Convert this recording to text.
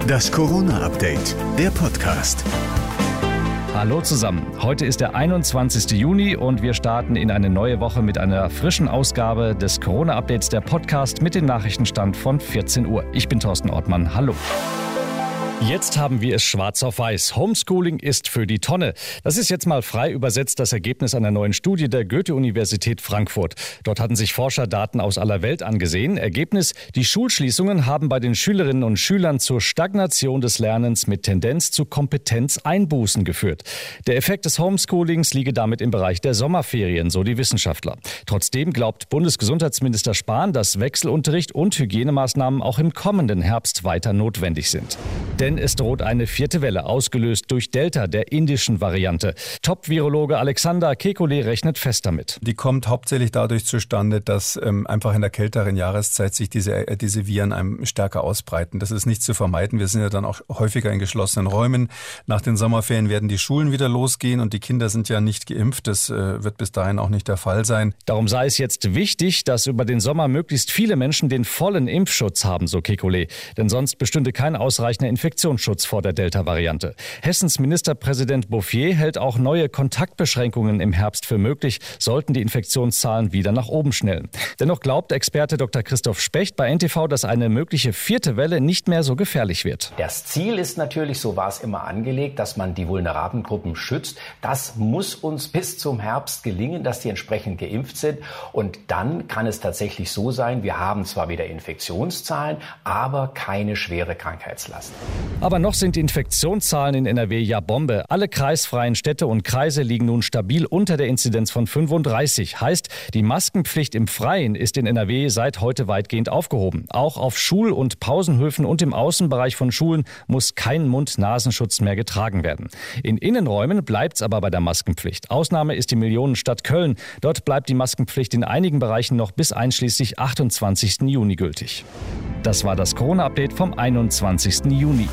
Das Corona-Update, der Podcast. Hallo zusammen. Heute ist der 21. Juni und wir starten in eine neue Woche mit einer frischen Ausgabe des Corona-Updates, der Podcast mit dem Nachrichtenstand von 14 Uhr. Ich bin Thorsten Ortmann. Hallo. Jetzt haben wir es schwarz auf weiß. Homeschooling ist für die Tonne. Das ist jetzt mal frei übersetzt das Ergebnis einer neuen Studie der Goethe-Universität Frankfurt. Dort hatten sich Forscher Daten aus aller Welt angesehen. Ergebnis, die Schulschließungen haben bei den Schülerinnen und Schülern zur Stagnation des Lernens mit Tendenz zu Kompetenzeinbußen geführt. Der Effekt des Homeschoolings liege damit im Bereich der Sommerferien, so die Wissenschaftler. Trotzdem glaubt Bundesgesundheitsminister Spahn, dass Wechselunterricht und Hygienemaßnahmen auch im kommenden Herbst weiter notwendig sind. Denn es droht eine vierte Welle, ausgelöst durch Delta, der indischen Variante. Top-Virologe Alexander Kekulé rechnet fest damit. Die kommt hauptsächlich dadurch zustande, dass ähm, einfach in der kälteren Jahreszeit sich diese, äh, diese Viren einem stärker ausbreiten. Das ist nicht zu vermeiden. Wir sind ja dann auch häufiger in geschlossenen Räumen. Nach den Sommerferien werden die Schulen wieder losgehen und die Kinder sind ja nicht geimpft. Das äh, wird bis dahin auch nicht der Fall sein. Darum sei es jetzt wichtig, dass über den Sommer möglichst viele Menschen den vollen Impfschutz haben, so Kekulé. Denn sonst bestünde kein ausreichender Infektion Infektionsschutz vor der Delta-Variante. Hessens Ministerpräsident Bouffier hält auch neue Kontaktbeschränkungen im Herbst für möglich, sollten die Infektionszahlen wieder nach oben schnellen. Dennoch glaubt Experte Dr. Christoph Specht bei NTV, dass eine mögliche vierte Welle nicht mehr so gefährlich wird. Das Ziel ist natürlich, so war es immer angelegt, dass man die vulnerablen Gruppen schützt. Das muss uns bis zum Herbst gelingen, dass die entsprechend geimpft sind. Und dann kann es tatsächlich so sein, wir haben zwar wieder Infektionszahlen, aber keine schwere Krankheitslast. Aber noch sind die Infektionszahlen in NRW ja Bombe. Alle kreisfreien Städte und Kreise liegen nun stabil unter der Inzidenz von 35. Heißt, die Maskenpflicht im Freien ist in NRW seit heute weitgehend aufgehoben. Auch auf Schul- und Pausenhöfen und im Außenbereich von Schulen muss kein Mund-Nasenschutz mehr getragen werden. In Innenräumen bleibt es aber bei der Maskenpflicht. Ausnahme ist die Millionenstadt Köln. Dort bleibt die Maskenpflicht in einigen Bereichen noch bis einschließlich 28. Juni gültig. Das war das Corona-Update vom 21. Juni.